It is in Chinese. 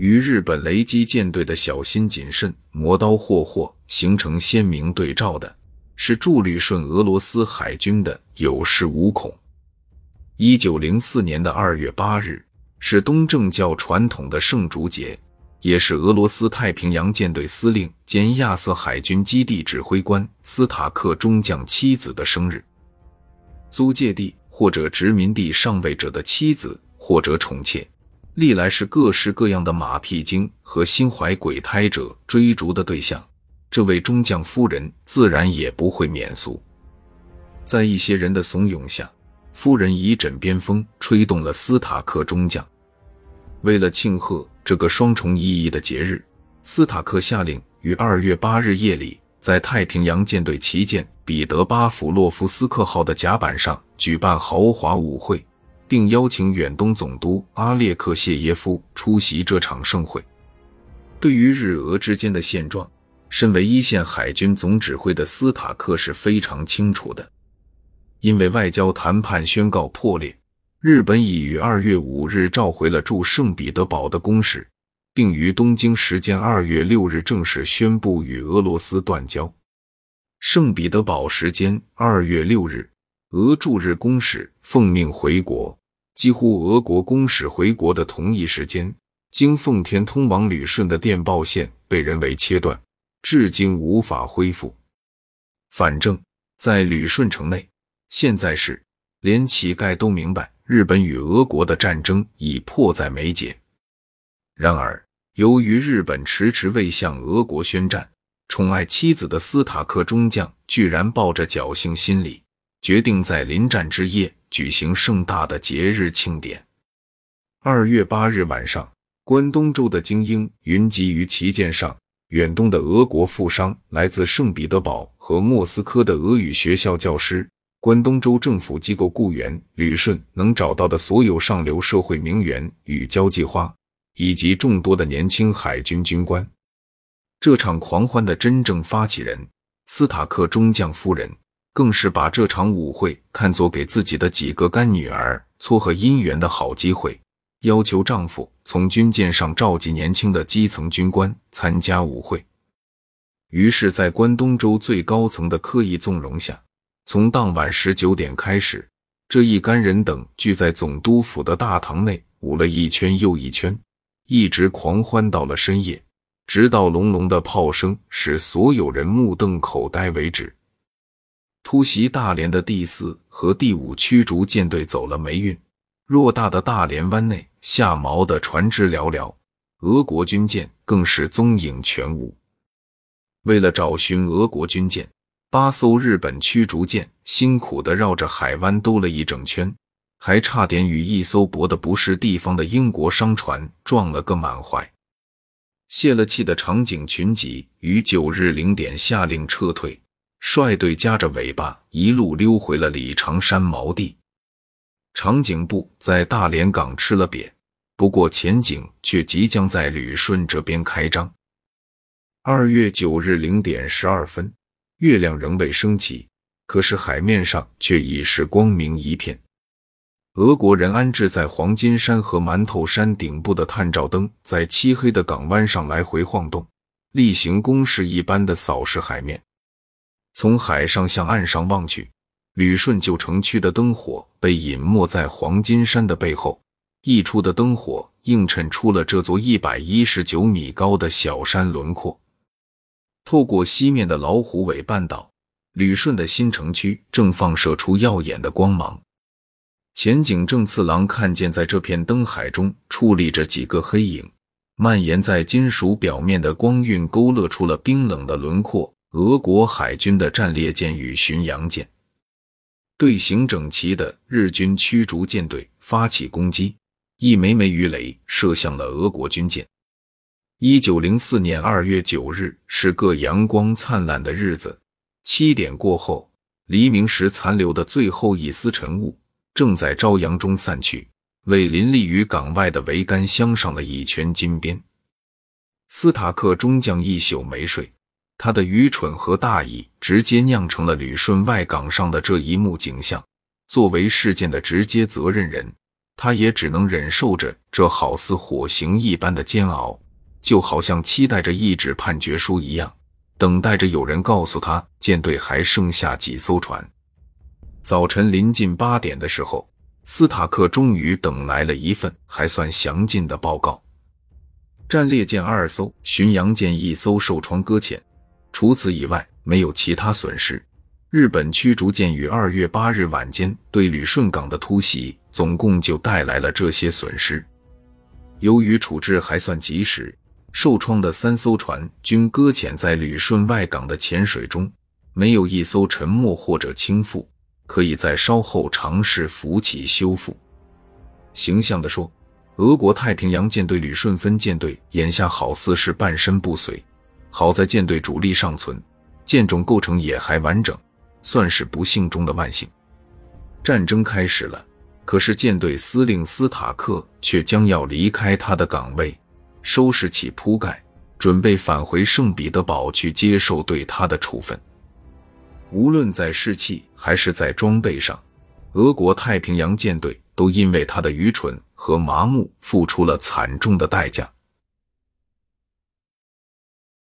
与日本雷击舰队的小心谨慎、磨刀霍霍形成鲜明对照的，是驻旅顺俄罗斯海军的有恃无恐。一九零四年的二月八日是东正教传统的圣烛节，也是俄罗斯太平洋舰队司令兼亚瑟海军基地指挥官斯塔克中将妻子的生日。租界地或者殖民地上位者的妻子或者宠妾，历来是各式各样的马屁精和心怀鬼胎者追逐的对象。这位中将夫人自然也不会免俗。在一些人的怂恿下，夫人以枕边风吹动了斯塔克中将。为了庆贺这个双重意义的节日，斯塔克下令于二月八日夜里。在太平洋舰队旗舰彼得巴甫洛夫斯克号的甲板上举办豪华舞会，并邀请远东总督阿列克谢耶夫出席这场盛会。对于日俄之间的现状，身为一线海军总指挥的斯塔克是非常清楚的。因为外交谈判宣告破裂，日本已于二月五日召回了驻圣彼得堡的公使。并于东京时间二月六日正式宣布与俄罗斯断交。圣彼得堡时间二月六日，俄驻日公使奉命回国。几乎俄国公使回国的同一时间，经奉天通往旅顺的电报线被人为切断，至今无法恢复。反正，在旅顺城内，现在是连乞丐都明白，日本与俄国的战争已迫在眉睫。然而，由于日本迟迟未向俄国宣战，宠爱妻子的斯塔克中将居然抱着侥幸心理，决定在临战之夜举行盛大的节日庆典。二月八日晚上，关东州的精英云集于旗舰上。远东的俄国富商、来自圣彼得堡和莫斯科的俄语学校教师、关东州政府机构雇员、旅顺能找到的所有上流社会名媛与交际花。以及众多的年轻海军军官，这场狂欢的真正发起人斯塔克中将夫人，更是把这场舞会看作给自己的几个干女儿撮合姻缘的好机会，要求丈夫从军舰上召集年轻的基层军官参加舞会。于是，在关东州最高层的刻意纵容下，从当晚十九点开始，这一干人等聚在总督府的大堂内舞了一圈又一圈。一直狂欢到了深夜，直到隆隆的炮声使所有人目瞪口呆为止。突袭大连的第四和第五驱逐舰队走了霉运，偌大的大连湾内下锚的船只寥寥，俄国军舰更是踪影全无。为了找寻俄国军舰，八艘日本驱逐舰辛苦地绕着海湾兜了一整圈。还差点与一艘泊的不是地方的英国商船撞了个满怀。泄了气的长井群集于九日零点下令撤退，率队夹着尾巴一路溜回了李长山锚地。长颈部在大连港吃了瘪，不过前景却即将在旅顺这边开张。二月九日零点十二分，月亮仍未升起，可是海面上却已是光明一片。俄国人安置在黄金山和馒头山顶部的探照灯，在漆黑的港湾上来回晃动，例行公事一般的扫视海面。从海上向岸上望去，旅顺旧城区的灯火被隐没在黄金山的背后，溢出的灯火映衬出了这座一百一十九米高的小山轮廓。透过西面的老虎尾半岛，旅顺的新城区正放射出耀眼的光芒。前景正次郎看见，在这片灯海中矗立着几个黑影，蔓延在金属表面的光晕勾勒出了冰冷的轮廓。俄国海军的战列舰与巡洋舰，队形整齐的日军驱逐舰队发起攻击，一枚枚鱼雷射向了俄国军舰。一九零四年二月九日是个阳光灿烂的日子，七点过后，黎明时残留的最后一丝晨雾。正在朝阳中散去，为林立于港外的桅杆镶上了一圈金边。斯塔克中将一宿没睡，他的愚蠢和大意直接酿成了旅顺外港上的这一幕景象。作为事件的直接责任人，他也只能忍受着这好似火刑一般的煎熬，就好像期待着一纸判决书一样，等待着有人告诉他舰队还剩下几艘船。早晨临近八点的时候，斯塔克终于等来了一份还算详尽的报告：战列舰二艘，巡洋舰一艘受创搁浅，除此以外没有其他损失。日本驱逐舰于二月八日晚间对旅顺港的突袭，总共就带来了这些损失。由于处置还算及时，受创的三艘船均搁浅在旅顺外港的浅水中，没有一艘沉没或者倾覆，可以在稍后尝试浮起修复。形象地说，俄国太平洋舰队旅顺分舰队眼下好似是半身不遂。好在舰队主力尚存，舰种构成也还完整。算是不幸中的万幸。战争开始了，可是舰队司令斯塔克却将要离开他的岗位，收拾起铺盖，准备返回圣彼得堡去接受对他的处分。无论在士气还是在装备上，俄国太平洋舰队都因为他的愚蠢和麻木付出了惨重的代价。